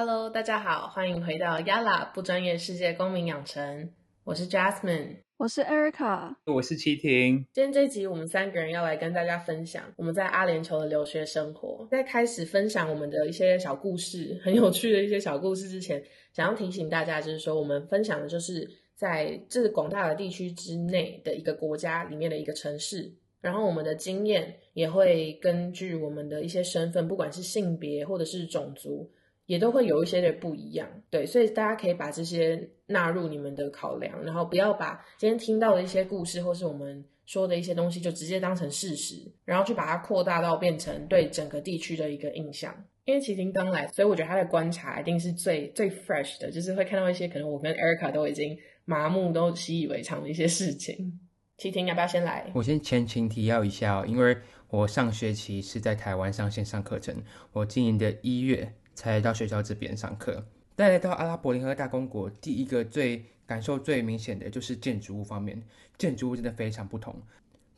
Hello，大家好，欢迎回到 Yala 不专业世界公民养成，我是 Jasmine。我是 Erica，我是齐婷。今天这一集，我们三个人要来跟大家分享我们在阿联酋的留学生活。在开始分享我们的一些小故事，很有趣的一些小故事之前，想要提醒大家，就是说我们分享的就是在这广大的地区之内的一个国家里面的一个城市，然后我们的经验也会根据我们的一些身份，不管是性别或者是种族。也都会有一些的不一样，对，所以大家可以把这些纳入你们的考量，然后不要把今天听到的一些故事或是我们说的一些东西就直接当成事实，然后去把它扩大到变成对整个地区的一个印象。因为齐婷刚来，所以我觉得他的观察一定是最最 fresh 的，就是会看到一些可能我跟 Erica 都已经麻木、都习以为常的一些事情。齐婷要不要先来？我先前情提要一下哦，因为我上学期是在台湾上线上课程，我今年的一月。才到学校这边上课。但来到阿拉伯联合大公国，第一个最感受最明显的就是建筑物方面，建筑物真的非常不同。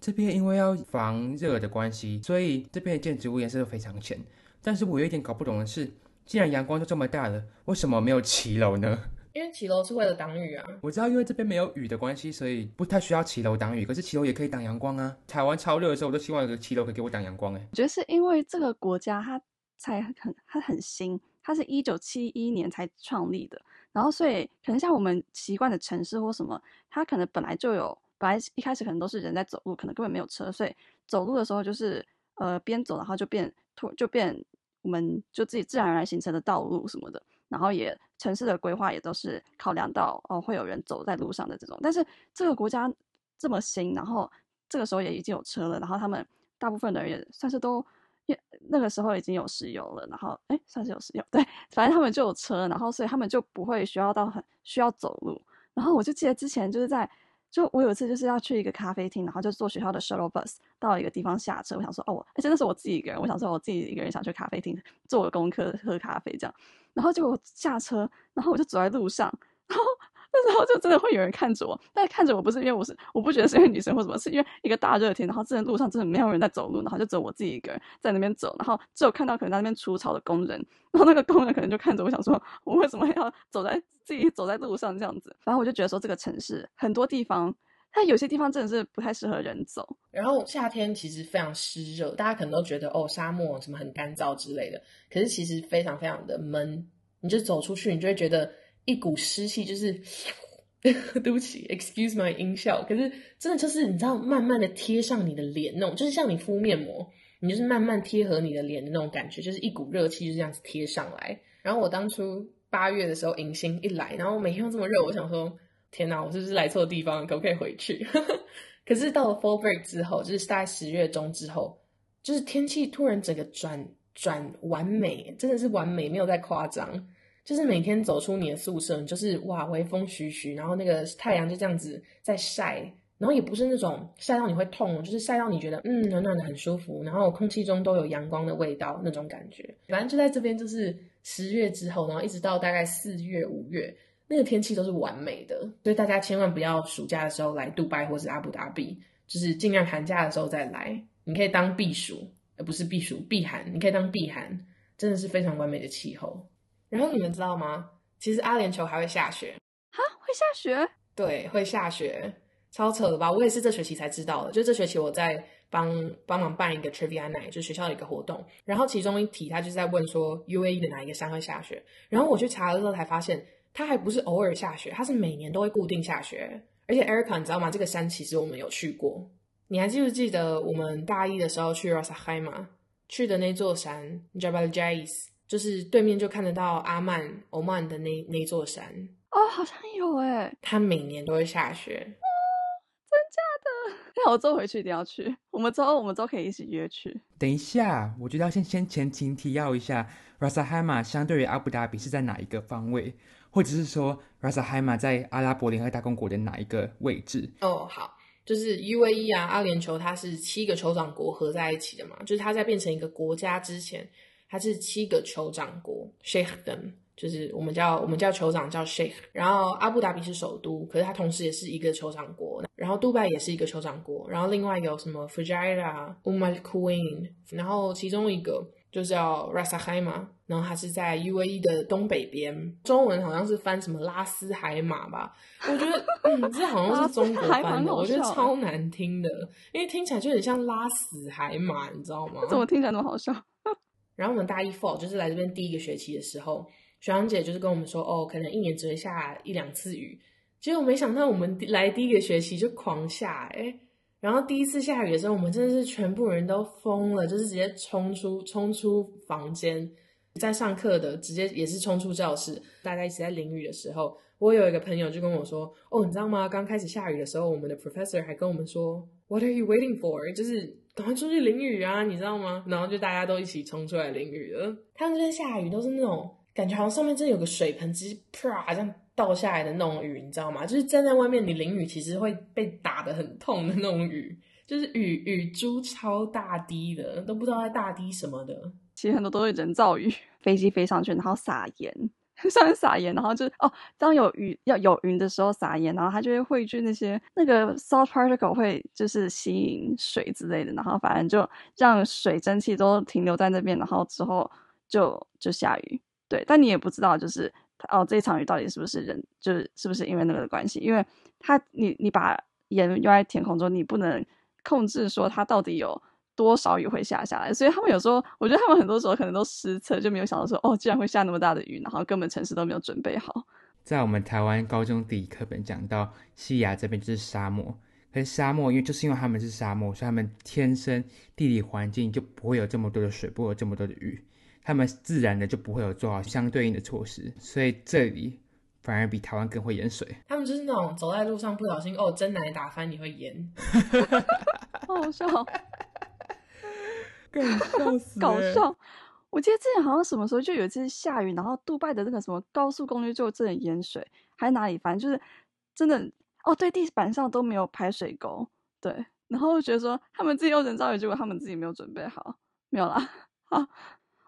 这边因为要防热的关系，所以这边的建筑物颜色都非常浅。但是我有一点搞不懂的是，既然阳光都这么大了，为什么没有骑楼呢？因为骑楼是为了挡雨啊。我知道，因为这边没有雨的关系，所以不太需要骑楼挡雨。可是骑楼也可以挡阳光啊。台湾超热的时候，我都希望有个骑楼可以给我挡阳光。哎，我觉得是因为这个国家它。才很，它很新，它是一九七一年才创立的，然后所以可能像我们习惯的城市或什么，它可能本来就有，本来一开始可能都是人在走路，可能根本没有车，所以走路的时候就是呃边走，然后就变突就变，我们就自己自然而然形成的道路什么的，然后也城市的规划也都是考量到哦会有人走在路上的这种，但是这个国家这么新，然后这个时候也已经有车了，然后他们大部分的人也算是都。那个时候已经有石油了，然后哎，算是有石油，对，反正他们就有车，然后所以他们就不会需要到很需要走路。然后我就记得之前就是在，就我有一次就是要去一个咖啡厅，然后就坐学校的 shuttle bus 到一个地方下车，我想说哦，而且那是我自己一个人，我想说我自己一个人想去咖啡厅做个功课喝咖啡这样，然后就下车，然后我就走在路上，然后。那时候就真的会有人看着我，但是看着我不是因为我是我不觉得是因为女生或什么，是因为一个大热天，然后这路上真的没有人在走路，然后就只有我自己一个人在那边走，然后只有看到可能在那边除草的工人，然后那个工人可能就看着我想说，我为什么要走在自己走在路上这样子？反正我就觉得说这个城市很多地方，它有些地方真的是不太适合人走。然后夏天其实非常湿热，大家可能都觉得哦沙漠什么很干燥之类的，可是其实非常非常的闷，你就走出去，你就会觉得。一股湿气，就是 对不起，excuse my 音效。可是真的就是你知道，慢慢的贴上你的脸那种，就是像你敷面膜，你就是慢慢贴合你的脸的那种感觉，就是一股热气就这样子贴上来。然后我当初八月的时候迎新一来，然后每天都这么热，我想说天哪，我是不是来错地方？可不可以回去？可是到了 fall break 之后，就是大概十月中之后，就是天气突然整个转转完美，真的是完美，没有在夸张。就是每天走出你的宿舍，你就是哇，微风徐徐，然后那个太阳就这样子在晒，然后也不是那种晒到你会痛，就是晒到你觉得嗯暖暖的很舒服，然后空气中都有阳光的味道那种感觉。反正就在这边，就是十月之后，然后一直到大概四月五月，那个天气都是完美的，所以大家千万不要暑假的时候来杜拜或是阿布达比，就是尽量寒假的时候再来，你可以当避暑，而不是避暑避寒，你可以当避寒，真的是非常完美的气候。然后你们知道吗？其实阿联酋还会下雪哈，会下雪？对，会下雪，超扯的吧？我也是这学期才知道的。就这学期我在帮帮忙办一个 trivia night，就学校的一个活动。然后其中一题他就在问说 UAE 的哪一个山会下雪？然后我去查了之后才发现，它还不是偶尔下雪，它是每年都会固定下雪。而且 Erica，你知道吗？这个山其实我们有去过。你还记不记得我们大一的时候去 Ras Al Khaimah 去的那座山 Jabal Jais？就是对面就看得到阿曼欧曼的那那座山哦，好像有哎。它每年都会下雪，真假的？那我周回去一定要去。我们周我们周可以一起约去。等一下，我觉得要先先前情提要一下，Ras Al Khaimah 相对于阿布达比是在哪一个方位，或者是说 Ras Al Khaimah 在阿拉伯联合大公国的哪一个位置？哦，好，就是 UAE 啊，阿联酋它是七个酋长国合在一起的嘛，就是它在变成一个国家之前。它是七个酋长国，Sheikhdom，就是我们叫我们叫酋长叫 Sheikh，然后阿布达比是首都，可是它同时也是一个酋长国，然后杜拜也是一个酋长国，然后另外有什么 Fujairah、Umm Al Quwain，然后其中一个就叫 Ras Al Khaimah，然后它是在 UAE 的东北边，中文好像是翻什么拉斯海马吧？我觉得，嗯，这好像是中国翻的，我觉得超难听的，因为听起来就很像拉死海马，你知道吗？怎么听起来那么好笑？然后我们大一 fall 就是来这边第一个学期的时候，学长姐就是跟我们说，哦，可能一年只会下一两次雨。结果没想到我们来第一个学期就狂下，哎，然后第一次下雨的时候，我们真的是全部人都疯了，就是直接冲出冲出房间，在上课的直接也是冲出教室，大家一起在淋雨的时候，我有一个朋友就跟我说，哦，你知道吗？刚开始下雨的时候，我们的 professor 还跟我们说，What are you waiting for？就是赶快出去淋雨啊，你知道吗？然后就大家都一起冲出来淋雨了。他们这边下雨都是那种感觉好像上面真的有个水盆，直接啪这样。倒下来的那种雨，你知道吗？就是站在外面，你淋雨其实会被打得很痛的那种雨，就是雨雨珠超大滴的，都不知道在大滴什么的。其实很多都是人造雨，飞机飞上去，然后撒盐，上面撒盐，然后就哦，当有雨要有云的时候撒盐，然后它就会汇聚那些那个 salt particle 会就是吸引水之类的，然后反正就让水蒸气都停留在那边，然后之后就就下雨。对，但你也不知道就是。哦，这场雨到底是不是人，就是是不是因为那个的关系？因为它，你你把盐用在天空中，你不能控制说它到底有多少雨会下下来，所以他们有时候，我觉得他们很多时候可能都失策，就没有想到说，哦，竟然会下那么大的雨，然后根本城市都没有准备好。在我们台湾高中地理课本讲到，西亚这边就是沙漠，可是沙漠因为就是因为他们是沙漠，所以他们天生地理环境就不会有这么多的水，不会有这么多的雨。他们自然的就不会有做好相对应的措施，所以这里反而比台湾更会淹水。他们就是那种走在路上不小心哦，真奶打翻你会淹，好笑，搞笑死，搞笑。我记得之前好像什么时候就有一次下雨，然后杜拜的那个什么高速公路就真的淹水，还是哪里，反正就是真的哦，对，地板上都没有排水沟，对，然后就觉得说他们自己又人造雨，结果他们自己没有准备好，没有啦，好。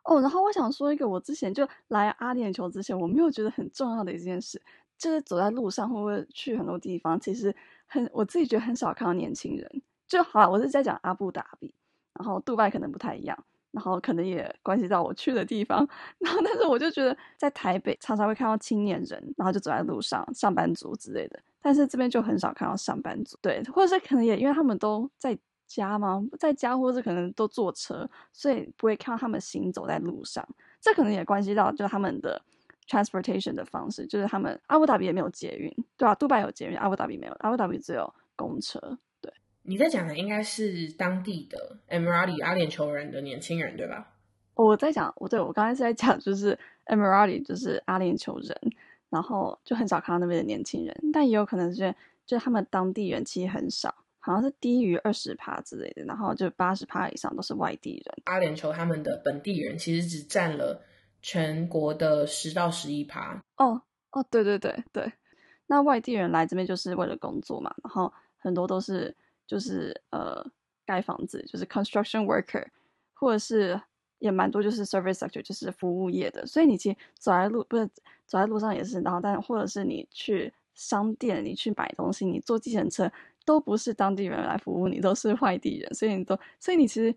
哦，然后我想说一个，我之前就来阿联酋之前，我没有觉得很重要的一件事，就是走在路上会不会去很多地方，其实很我自己觉得很少看到年轻人。就好了，我是在讲阿布达比，然后杜拜可能不太一样，然后可能也关系到我去的地方。然后，但是我就觉得在台北常常会看到青年人，然后就走在路上，上班族之类的，但是这边就很少看到上班族，对，或者是可能也因为他们都在。家吗？在家，或者是可能都坐车，所以不会看到他们行走在路上。这可能也关系到，就是他们的 transportation 的方式，就是他们阿布达比也没有捷运，对吧？杜拜有捷运，阿布达比没有，阿布达比只有公车。对，你在讲的应该是当地的 Emirati 阿联酋人的年轻人，对吧？我在讲，我对我刚才是在讲，就是 Emirati 就是阿联酋人，然后就很少看到那边的年轻人，但也有可能是，就是他们当地人其实很少。好像是低于二十趴之类的，然后就八十趴以上都是外地人。阿联酋他们的本地人其实只占了全国的十到十一趴。哦哦，对对对对，那外地人来这边就是为了工作嘛，然后很多都是就是呃盖房子，就是 construction worker，或者是也蛮多就是 service sector，就是服务业的。所以你其实走在路不是走在路上也是，然后但或者是你去商店，你去买东西，你坐计程车。都不是当地人来服务你，都是外地人，所以你都，所以你其实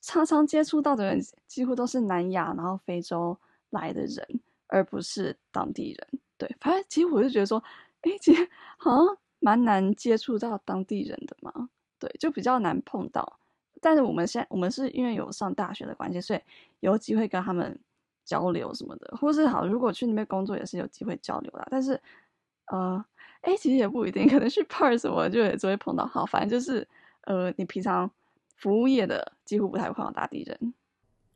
常常接触到的人几乎都是南亚，然后非洲来的人，而不是当地人。对，反正其实我就觉得说，哎，其实好像蛮难接触到当地人的嘛，对，就比较难碰到。但是我们现在我们是因为有上大学的关系，所以有机会跟他们交流什么的，或是好，如果去那边工作也是有机会交流的。但是，呃。哎，其实也不一定，可能去 p a r 什么就也只会碰到。好，反正就是，呃，你平常服务业的几乎不太会碰到大地人。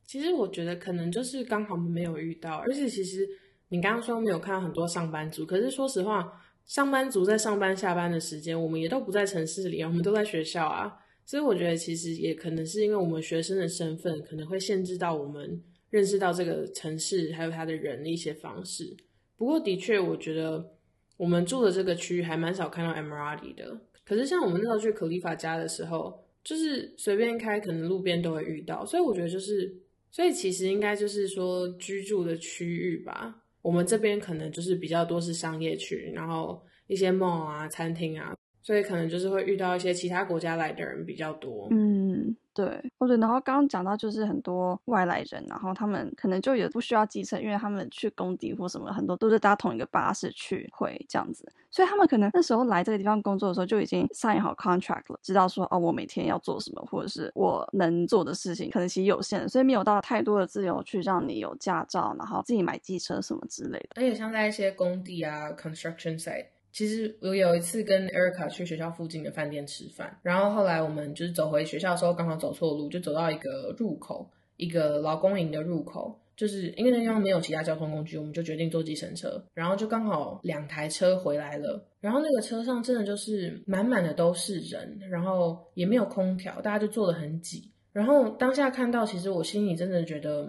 其实我觉得可能就是刚好没有遇到，而且其实你刚刚说没有看到很多上班族，可是说实话，上班族在上班下班的时间，我们也都不在城市里，我们都在学校啊。所以我觉得其实也可能是因为我们学生的身份，可能会限制到我们认识到这个城市还有他的人的一些方式。不过的确，我觉得。我们住的这个区域还蛮少看到 Emirati 的，可是像我们那时候去可丽法家的时候，就是随便开，可能路边都会遇到。所以我觉得就是，所以其实应该就是说居住的区域吧。我们这边可能就是比较多是商业区，然后一些 mall 啊、餐厅啊，所以可能就是会遇到一些其他国家来的人比较多。嗯，对，或者然后刚刚讲到就是很多外来人，然后他们可能就也不需要机车，因为他们去工地或什么，很多都是搭同一个巴士去回这样子，所以他们可能那时候来这个地方工作的时候就已经 sign 好 contract 了，知道说哦，我每天要做什么，或者是我能做的事情可能其实有限，所以没有到太多的自由去让你有驾照，然后自己买机车什么之类的。而且像在一些工地啊，construction site。其实我有一次跟 Erica 去学校附近的饭店吃饭，然后后来我们就是走回学校的时候，刚好走错路，就走到一个入口，一个劳工营的入口。就是因为那地方没有其他交通工具，我们就决定坐计程车，然后就刚好两台车回来了，然后那个车上真的就是满满的都是人，然后也没有空调，大家就坐得很挤。然后当下看到，其实我心里真的觉得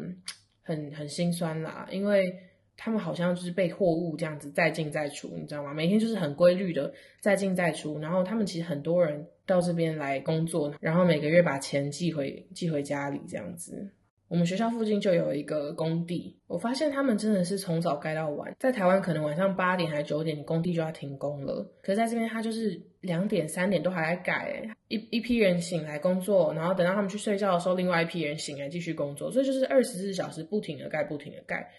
很很心酸啦，因为。他们好像就是被货物这样子再进再出，你知道吗？每天就是很规律的再进再出。然后他们其实很多人到这边来工作，然后每个月把钱寄回寄回家里这样子。我们学校附近就有一个工地，我发现他们真的是从早盖到晚。在台湾可能晚上八点还是九点，工地就要停工了。可是在这边，他就是两点三点都还在盖，一一批人醒来工作，然后等到他们去睡觉的时候，另外一批人醒来继续工作，所以就是二十四小时不停的盖，不停的盖。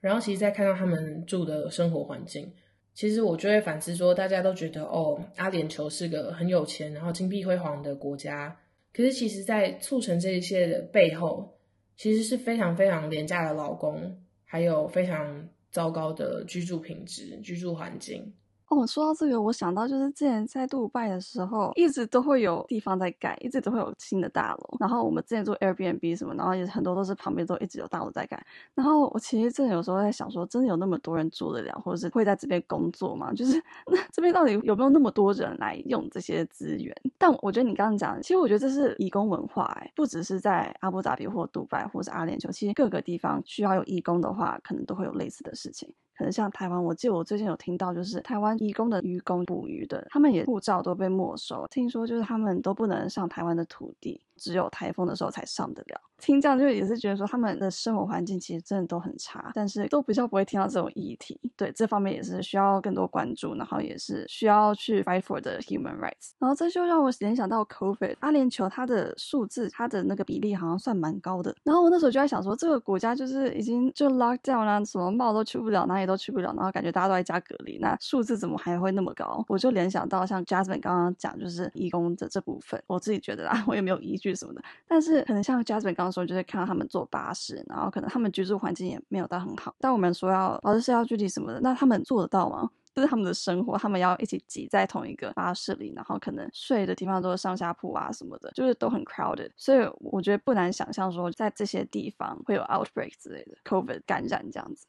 然后，其实再看到他们住的生活环境，其实我就会反思说，大家都觉得哦，阿联酋是个很有钱，然后金碧辉煌的国家。可是，其实，在促成这一切的背后，其实是非常非常廉价的劳工，还有非常糟糕的居住品质、居住环境。哦，说到这个，我想到就是之前在杜拜的时候，一直都会有地方在盖，一直都会有新的大楼。然后我们之前做 Airbnb 什么，然后也很多都是旁边都一直有大楼在盖。然后我其实真的有时候在想说，真的有那么多人住得了，或者是会在这边工作吗？就是 那这边到底有没有那么多人来用这些资源？但我觉得你刚刚讲，其实我觉得这是义工文化，哎，不只是在阿布扎比或杜拜或是阿联酋，其实各个地方需要有义工的话，可能都会有类似的事情。可能像台湾，我记得我最近有听到，就是台湾义工的渔工捕鱼的，他们也护照都被没收，听说就是他们都不能上台湾的土地。只有台风的时候才上得了。听这样就也是觉得说他们的生活环境其实真的都很差，但是都比较不会听到这种议题。对这方面也是需要更多关注，然后也是需要去 fight for the human rights。然后这就让我联想到 COVID，阿联酋它的数字它的那个比例好像算蛮高的。然后我那时候就在想说，这个国家就是已经就 lock down 啦，什么帽都去不了，哪里都去不了，然后感觉大家都在家隔离，那数字怎么还会那么高？我就联想到像 Jasmine 刚刚讲，就是义工的这部分，我自己觉得啊，我也没有依据什么的。但是可能像 Jasmine 刚刚说，就是看到他们坐巴士，然后可能他们居住环境也没有到很好。但我们说要老师是要具体什么的，那他们做得到吗？就是他们的生活，他们要一起挤在同一个巴士里，然后可能睡的地方都是上下铺啊什么的，就是都很 crowded。所以我觉得不难想象说，在这些地方会有 outbreak 之类的 COVID 感染这样子。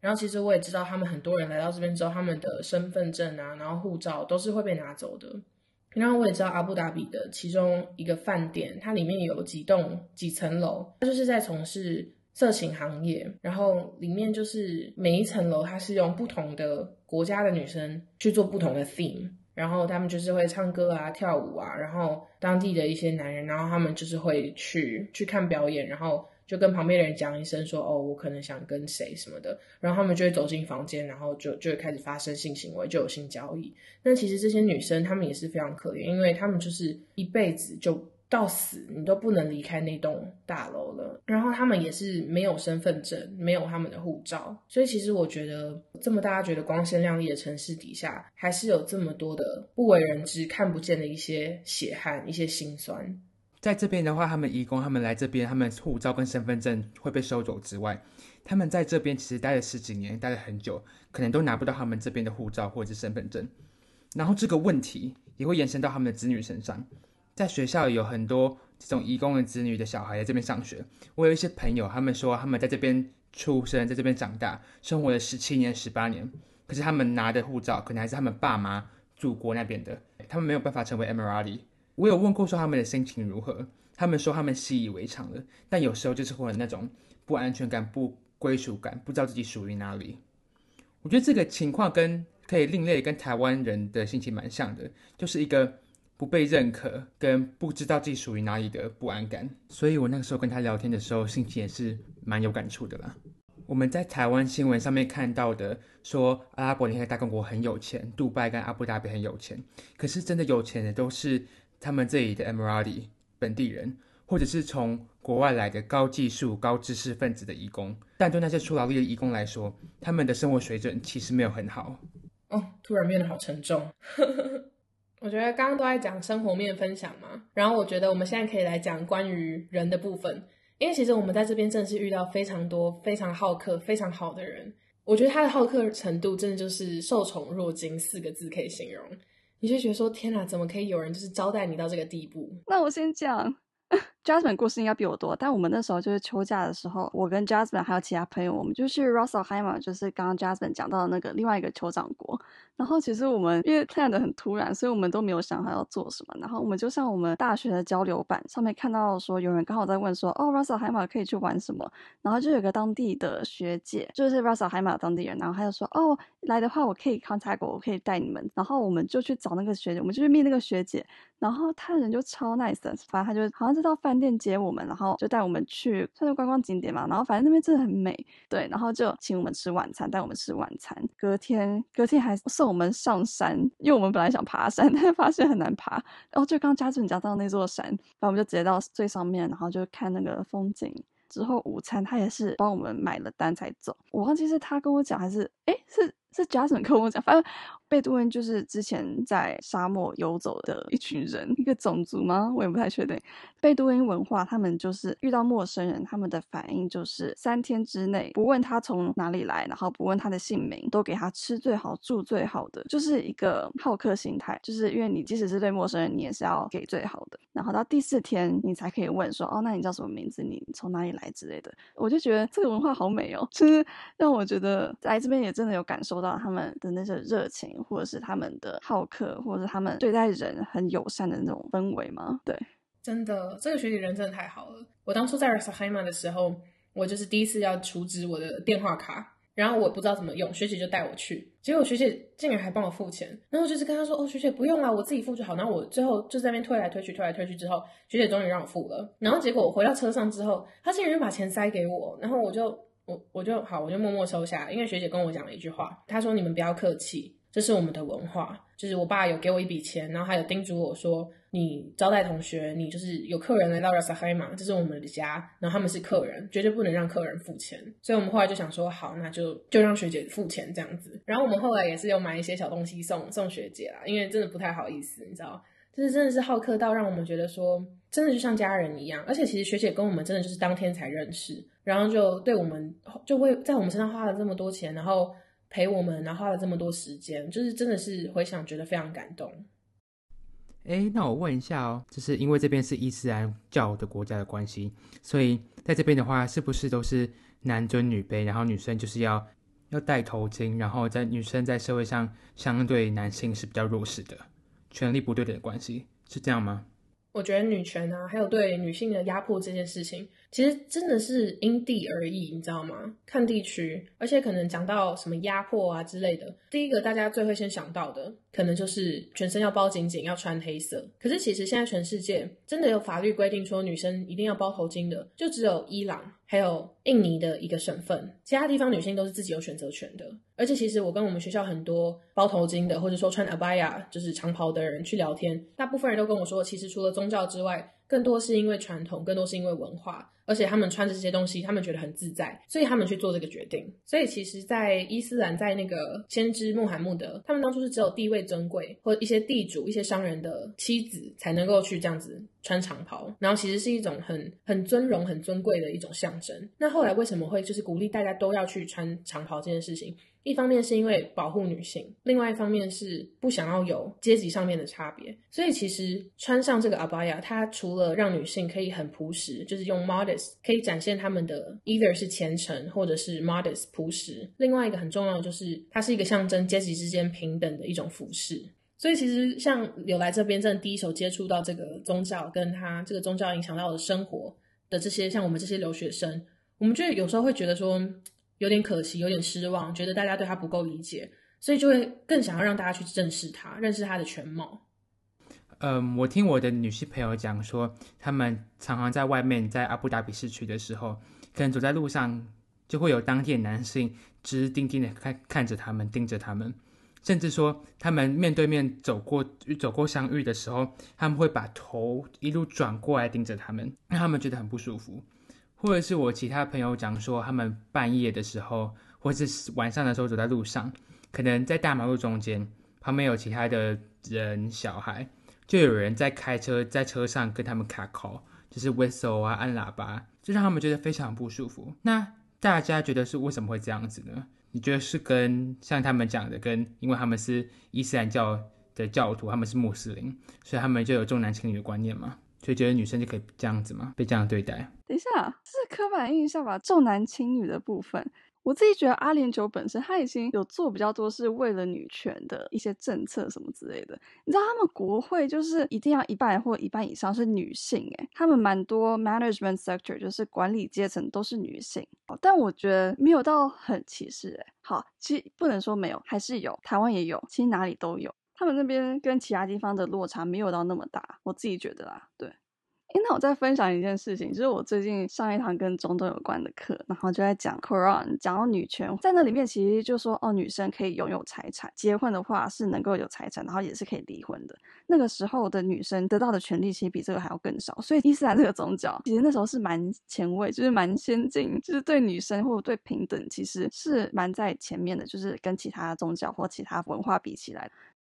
然后其实我也知道，他们很多人来到这边之后，他们的身份证啊，然后护照都是会被拿走的。然后我也知道阿布达比的其中一个饭店，它里面有几栋几层楼，它就是在从事色情行业。然后里面就是每一层楼，它是用不同的国家的女生去做不同的 theme，然后他们就是会唱歌啊、跳舞啊，然后当地的一些男人，然后他们就是会去去看表演，然后。就跟旁边的人讲一声说哦，我可能想跟谁什么的，然后他们就会走进房间，然后就就会开始发生性行为，就有性交易。那其实这些女生她们也是非常可怜，因为她们就是一辈子就到死，你都不能离开那栋大楼了。然后她们也是没有身份证，没有他们的护照，所以其实我觉得这么大家觉得光鲜亮丽的城市底下，还是有这么多的不为人知、看不见的一些血汗、一些心酸。在这边的话，他们移工，他们来这边，他们护照跟身份证会被收走之外，他们在这边其实待了十几年，待了很久，可能都拿不到他们这边的护照或者是身份证。然后这个问题也会延伸到他们的子女身上。在学校有很多这种移工的子女的小孩在这边上学。我有一些朋友，他们说他们在这边出生，在这边长大，生活了十七年、十八年，可是他们拿的护照可能还是他们爸妈祖国那边的，他们没有办法成为 Emirati。我有问过说他们的心情如何，他们说他们习以为常了，但有时候就是会有那种不安全感、不归属感，不知道自己属于哪里。我觉得这个情况跟可以另类，跟台湾人的心情蛮像的，就是一个不被认可跟不知道自己属于哪里的不安感。所以我那个时候跟他聊天的时候，心情也是蛮有感触的啦。我们在台湾新闻上面看到的，说阿拉伯联合大公国很有钱，杜拜跟阿布达比很有钱，可是真的有钱的都是他们这里的 Emirati 本地人，或者是从国外来的高技术、高知识分子的移工。但对那些出劳力的移工来说，他们的生活水准其实没有很好。哦，突然变得好沉重。我觉得刚刚都在讲生活面分享嘛，然后我觉得我们现在可以来讲关于人的部分。因为其实我们在这边真的是遇到非常多非常好客、非常好的人。我觉得他的好客程度真的就是受宠若惊四个字可以形容。你就觉得说天哪，怎么可以有人就是招待你到这个地步？那我先讲。Jasmine 故事应该比我多，但我们那时候就是休假的时候，我跟 Jasmine 还有其他朋友，我们就去 Rosselheimer，就是刚刚 Jasmine 讲到的那个另外一个酋长国。然后其实我们因为 plan 的很突然，所以我们都没有想好要做什么。然后我们就像我们大学的交流版上面看到说，有人刚好在问说，哦，Rosselheimer 可以去玩什么？然后就有个当地的学姐，就是 Rosselheimer 当地人，然后他就说，哦，来的话我可以 contact 我，我可以带你们。然后我们就去找那个学姐，我们就去面那个学姐。然后他人就超 nice 的，反正他就好像是到饭店接我们，然后就带我们去算是观光景点嘛。然后反正那边真的很美，对，然后就请我们吃晚餐，带我们吃晚餐。隔天隔天还送我们上山，因为我们本来想爬山，但是发现很难爬。然后就刚加准讲到那座山，然后我们就直接到最上面，然后就看那个风景。之后午餐他也是帮我们买了单才走。我忘记是他跟我讲还是哎是是 Jason 跟我讲，反正。贝都因就是之前在沙漠游走的一群人，一个种族吗？我也不太确定。贝都因文化，他们就是遇到陌生人，他们的反应就是三天之内不问他从哪里来，然后不问他的姓名，都给他吃最好、住最好的，就是一个好客心态。就是因为你即使是对陌生人，你也是要给最好的。然后到第四天，你才可以问说：“哦，那你叫什么名字？你从哪里来？”之类的。我就觉得这个文化好美哦，就是让我觉得来这边也真的有感受到他们的那些热情。或者是他们的好客，或者是他们对待人很友善的那种氛围吗？对，真的，这个学姐人真的太好了。我当初在 r s h a i m a 的时候，我就是第一次要储值我的电话卡，然后我不知道怎么用，学姐就带我去，结果学姐竟然还帮我付钱。然后就是跟她说：“哦，学姐不用了，我自己付就好。”然后我最后就在那边推来推去，推来推去之后，学姐终于让我付了。然后结果我回到车上之后，她竟然把钱塞给我，然后我就我我就好，我就默默收下，因为学姐跟我讲了一句话，她说：“你们不要客气。”这是我们的文化，就是我爸有给我一笔钱，然后还有叮嘱我说，你招待同学，你就是有客人来到 Rasahima，这是我们的家，然后他们是客人，绝对不能让客人付钱。所以我们后来就想说，好，那就就让学姐付钱这样子。然后我们后来也是有买一些小东西送送学姐啦，因为真的不太好意思，你知道，就是真的是好客到让我们觉得说，真的就像家人一样。而且其实学姐跟我们真的就是当天才认识，然后就对我们就会在我们身上花了这么多钱，然后。陪我们，然后花了这么多时间，就是真的是回想觉得非常感动。哎，那我问一下哦，就是因为这边是伊斯兰教的国家的关系，所以在这边的话，是不是都是男尊女卑，然后女生就是要要戴头巾，然后在女生在社会上相对男性是比较弱势的，权力不对等的关系，是这样吗？我觉得女权啊，还有对女性的压迫这件事情。其实真的是因地而异，你知道吗？看地区，而且可能讲到什么压迫啊之类的，第一个大家最会先想到的，可能就是全身要包紧紧，要穿黑色。可是其实现在全世界真的有法律规定说女生一定要包头巾的，就只有伊朗还有印尼的一个省份，其他地方女性都是自己有选择权的。而且其实我跟我们学校很多包头巾的，或者说穿 abaya 就是长袍的人去聊天，大部分人都跟我说，其实除了宗教之外。更多是因为传统，更多是因为文化，而且他们穿着这些东西，他们觉得很自在，所以他们去做这个决定。所以其实，在伊斯兰，在那个先知穆罕默德，他们当初是只有地位尊贵或一些地主、一些商人的妻子才能够去这样子穿长袍，然后其实是一种很很尊荣、很尊贵的一种象征。那后来为什么会就是鼓励大家都要去穿长袍这件事情？一方面是因为保护女性，另外一方面是不想要有阶级上面的差别，所以其实穿上这个 abaya，它除了让女性可以很朴实，就是用 modest 可以展现他们的 either 是虔诚或者是 modest 朴实，另外一个很重要的就是它是一个象征阶级之间平等的一种服饰。所以其实像有来这边真的第一手接触到这个宗教，跟他这个宗教影响到的生活的这些，像我们这些留学生，我们就有时候会觉得说。有点可惜，有点失望，觉得大家对他不够理解，所以就会更想要让大家去正视他，认识他的全貌。嗯，我听我的女性朋友讲说，他们常常在外面，在阿布达比市区的时候，可能走在路上，就会有当地的男性直盯盯的看看着他们，盯着他们，甚至说他们面对面走过走过相遇的时候，他们会把头一路转过来盯着他们，让他们觉得很不舒服。或者是我其他朋友讲说，他们半夜的时候，或者是晚上的时候走在路上，可能在大马路中间，旁边有其他的人小孩，就有人在开车，在车上跟他们卡口就是 whistle 啊，按喇叭，就让他们觉得非常不舒服。那大家觉得是为什么会这样子呢？你觉得是跟像他们讲的，跟因为他们是伊斯兰教的教徒，他们是穆斯林，所以他们就有重男轻女的观念嘛？所以觉得女生就可以这样子嘛？被这样对待？等一下，这是刻板印象吧？重男轻女的部分，我自己觉得阿联酋本身他已经有做比较多是为了女权的一些政策什么之类的。你知道他们国会就是一定要一半或一半以上是女性，诶，他们蛮多 management sector 就是管理阶层都是女性。但我觉得没有到很歧视，诶，好，其实不能说没有，还是有，台湾也有，其实哪里都有。他们那边跟其他地方的落差没有到那么大，我自己觉得啦，对。那我再分享一件事情，就是我最近上一堂跟中东有关的课，然后就在讲 Quran，讲到女权，在那里面其实就说哦，女生可以拥有财产，结婚的话是能够有财产，然后也是可以离婚的。那个时候的女生得到的权利其实比这个还要更少，所以伊斯兰这个宗教其实那时候是蛮前卫，就是蛮先进，就是对女生或者对平等其实是蛮在前面的，就是跟其他宗教或其他文化比起来。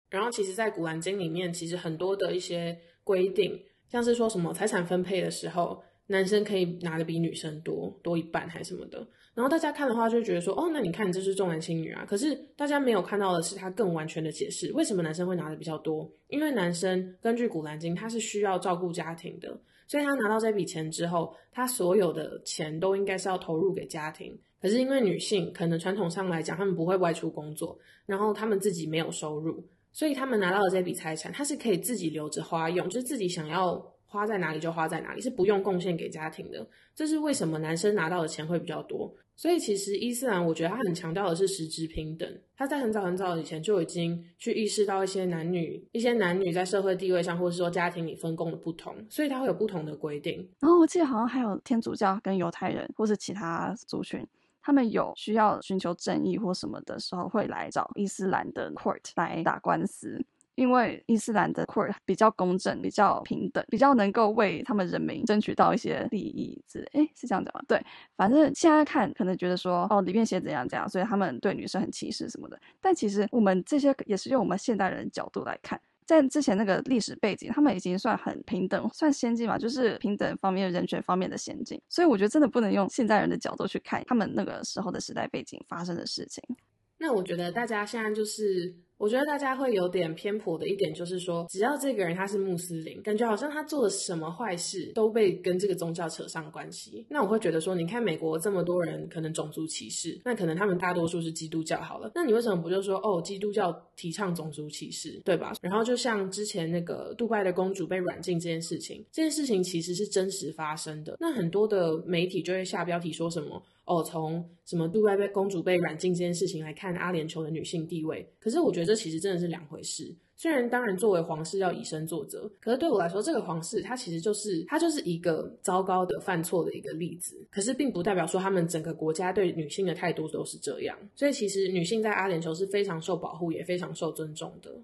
然后其实，在古兰经里面，其实很多的一些规定。像是说什么财产分配的时候，男生可以拿的比女生多多一半还是什么的，然后大家看的话就觉得说，哦，那你看这是重男轻女啊。可是大家没有看到的是他更完全的解释，为什么男生会拿的比较多？因为男生根据古兰经，他是需要照顾家庭的，所以他拿到这笔钱之后，他所有的钱都应该是要投入给家庭。可是因为女性可能传统上来讲，他们不会外出工作，然后他们自己没有收入。所以他们拿到的这笔财产，他是可以自己留着花用，就是自己想要花在哪里就花在哪里，是不用贡献给家庭的。这是为什么男生拿到的钱会比较多。所以其实伊斯兰，我觉得他很强调的是实质平等。他在很早很早以前就已经去意识到一些男女、一些男女在社会地位上，或者说家庭里分工的不同，所以他会有不同的规定。然后我记得好像还有天主教跟犹太人，或是其他族群。他们有需要寻求正义或什么的时候，会来找伊斯兰的 court 来打官司，因为伊斯兰的 court 比较公正、比较平等、比较能够为他们人民争取到一些利益之类。哎，是这样讲吗？对，反正现在看可能觉得说，哦，里面写怎样怎样，所以他们对女生很歧视什么的。但其实我们这些也是用我们现代人的角度来看。在之前那个历史背景，他们已经算很平等，算先进嘛，就是平等方面、人权方面的先进。所以我觉得真的不能用现在人的角度去看他们那个时候的时代背景发生的事情。那我觉得大家现在就是。我觉得大家会有点偏颇的一点，就是说，只要这个人他是穆斯林，感觉好像他做了什么坏事都被跟这个宗教扯上关系。那我会觉得说，你看美国这么多人可能种族歧视，那可能他们大多数是基督教好了，那你为什么不就说哦，基督教提倡种族歧视，对吧？然后就像之前那个杜拜的公主被软禁这件事情，这件事情其实是真实发生的。那很多的媒体就会下标题说什么哦，从什么杜拜被公主被软禁这件事情来看阿联酋的女性地位。可是我觉得。这其实真的是两回事。虽然当然作为皇室要以身作则，可是对我来说，这个皇室它其实就是它就是一个糟糕的犯错的一个例子。可是并不代表说他们整个国家对女性的态度都是这样。所以其实女性在阿联酋是非常受保护，也非常受尊重的。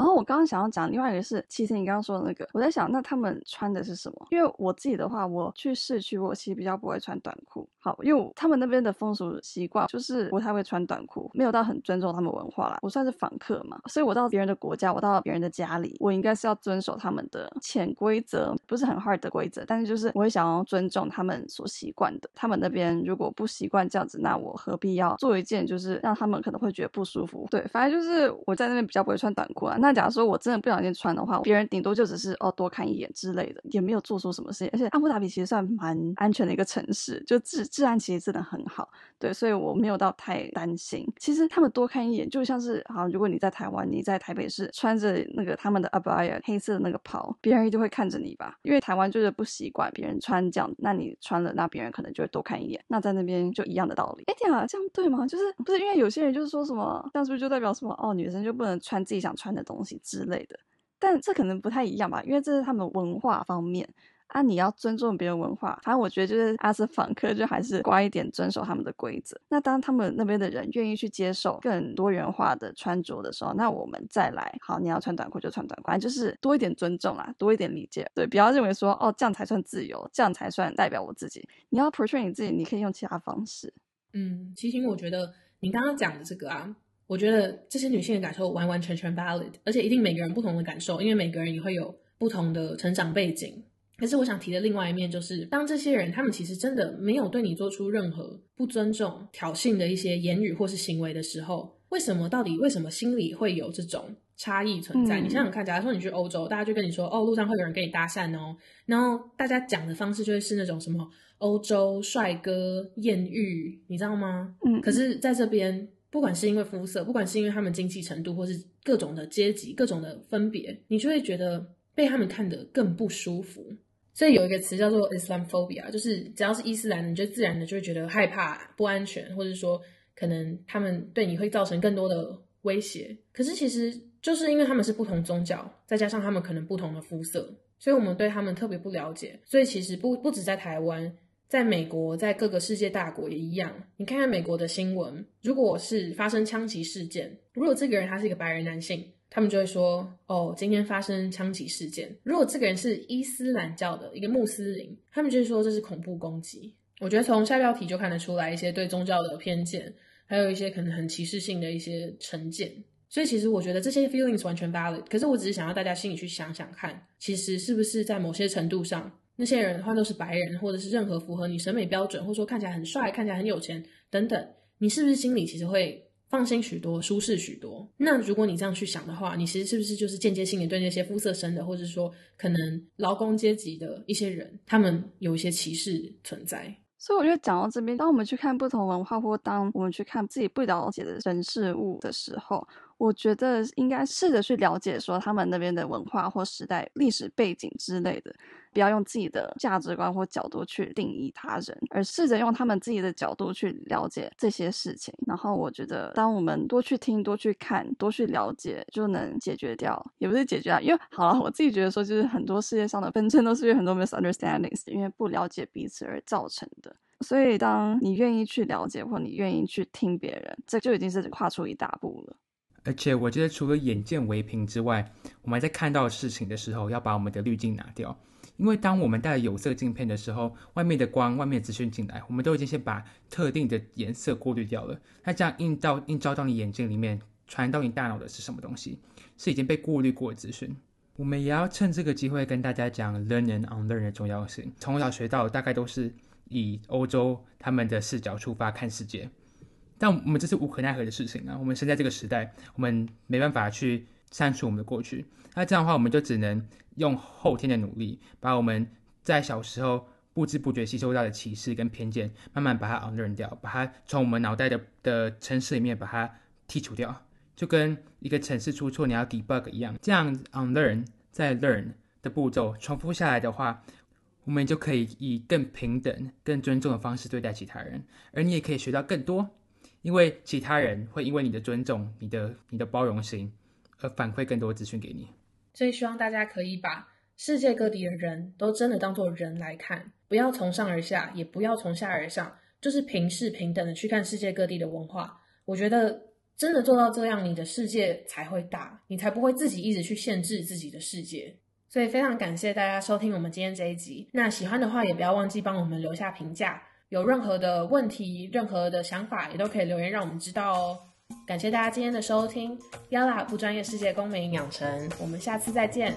然后我刚刚想要讲另外一个是，其实你刚刚说的那个，我在想，那他们穿的是什么？因为我自己的话，我去市区，我其实比较不会穿短裤。好，因为他们那边的风俗习惯就是不太会穿短裤，没有到很尊重他们文化啦。我算是访客嘛，所以我到别人的国家，我到别人的家里，我应该是要遵守他们的潜规则，不是很 hard 的规则，但是就是我会想要尊重他们所习惯的。他们那边如果不习惯这样子，那我何必要做一件就是让他们可能会觉得不舒服？对，反正就是我在那边比较不会穿短裤啊。那那假如说我真的不小心穿的话，别人顶多就只是哦多看一眼之类的，也没有做出什么事情。而且阿布达比其实算蛮安全的一个城市，就治治安其实真的很好，对，所以我没有到太担心。其实他们多看一眼，就像是好，如果你在台湾，你在台北市穿着那个他们的 abaya 黑色的那个袍，别人一定会看着你吧？因为台湾就是不习惯别人穿这样，那你穿了，那别人可能就会多看一眼。那在那边就一样的道理。哎，天啊，这样对吗？就是不是因为有些人就是说什么，这样是不是就代表什么？哦，女生就不能穿自己想穿的东西之类的？但这可能不太一样吧，因为这是他们文化方面，啊，你要尊重别人文化。反正我觉得就是 as a 访客，就还是乖一点，遵守他们的规则。那当他们那边的人愿意去接受更多元化的穿着的时候，那我们再来。好，你要穿短裤就穿短裤，反正就是多一点尊重啦，多一点理解。对，不要认为说哦这样才算自由，这样才算代表我自己。你要 portray 你自己，你可以用其他方式。嗯，其实我觉得你刚刚讲的这个啊。我觉得这些女性的感受完完全全 valid，而且一定每个人不同的感受，因为每个人也会有不同的成长背景。可是我想提的另外一面就是，当这些人他们其实真的没有对你做出任何不尊重、挑衅的一些言语或是行为的时候，为什么到底为什么心里会有这种差异存在？你想想看，假如说你去欧洲，大家就跟你说，哦，路上会有人跟你搭讪哦，然后大家讲的方式就会是那种什么欧洲帅哥艳遇，你知道吗？嗯，可是在这边。不管是因为肤色，不管是因为他们经济程度，或是各种的阶级、各种的分别，你就会觉得被他们看得更不舒服。所以有一个词叫做 Islamophobia，就是只要是伊斯兰，你就自然的就会觉得害怕、不安全，或者说可能他们对你会造成更多的威胁。可是其实就是因为他们是不同宗教，再加上他们可能不同的肤色，所以我们对他们特别不了解。所以其实不不止在台湾。在美国，在各个世界大国也一样。你看看美国的新闻，如果是发生枪击事件，如果这个人他是一个白人男性，他们就会说：“哦，今天发生枪击事件。”如果这个人是伊斯兰教的一个穆斯林，他们就会说这是恐怖攻击。我觉得从下标题就看得出来一些对宗教的偏见，还有一些可能很歧视性的一些成见。所以其实我觉得这些 feelings 完全 valid。可是我只是想要大家心里去想想看，其实是不是在某些程度上。那些人的话都是白人，或者是任何符合你审美标准，或者说看起来很帅、看起来很有钱等等，你是不是心里其实会放心许多、舒适许多？那如果你这样去想的话，你其实是不是就是间接性的对那些肤色深的，或者说可能劳工阶级的一些人，他们有一些歧视存在？所以我觉得讲到这边，当我们去看不同文化，或当我们去看自己不了解的人事物的时候，我觉得应该试着去了解说他们那边的文化或时代历史背景之类的。不要用自己的价值观或角度去定义他人，而试着用他们自己的角度去了解这些事情。然后我觉得，当我们多去听、多去看、多去了解，就能解决掉，也不是解决啊。因为好了，我自己觉得说，就是很多世界上的纷争都是因为很多 misunderstandings，因为不了解彼此而造成的。所以，当你愿意去了解，或你愿意去听别人，这就已经是跨出一大步了。而且，我觉得除了眼见为凭之外，我们在看到事情的时候，要把我们的滤镜拿掉。因为当我们戴了有色镜片的时候，外面的光、外面的资讯进来，我们都已经先把特定的颜色过滤掉了。那这样映到映照到你眼睛里面，传到你大脑的是什么东西？是已经被过滤过的资讯。我们也要趁这个机会跟大家讲 learn and unlearn 的重要性。从小学到大概都是以欧洲他们的视角出发看世界，但我们这是无可奈何的事情啊。我们生在这个时代，我们没办法去删除我们的过去。那这样的话，我们就只能。用后天的努力，把我们在小时候不知不觉吸收到的歧视跟偏见，慢慢把它 unlearn 掉，把它从我们脑袋的的城市里面把它剔除掉，就跟一个城市出错你要 debug 一样，这样 unlearn 再 learn 的步骤重复下来的话，我们就可以以更平等、更尊重的方式对待其他人，而你也可以学到更多，因为其他人会因为你的尊重、你的你的包容心而反馈更多资讯给你。所以希望大家可以把世界各地的人都真的当做人来看，不要从上而下，也不要从下而上，就是平视平等的去看世界各地的文化。我觉得真的做到这样，你的世界才会大，你才不会自己一直去限制自己的世界。所以非常感谢大家收听我们今天这一集。那喜欢的话，也不要忘记帮我们留下评价。有任何的问题、任何的想法，也都可以留言让我们知道哦。感谢大家今天的收听，Yala 不专业世界公民养成，我们下次再见。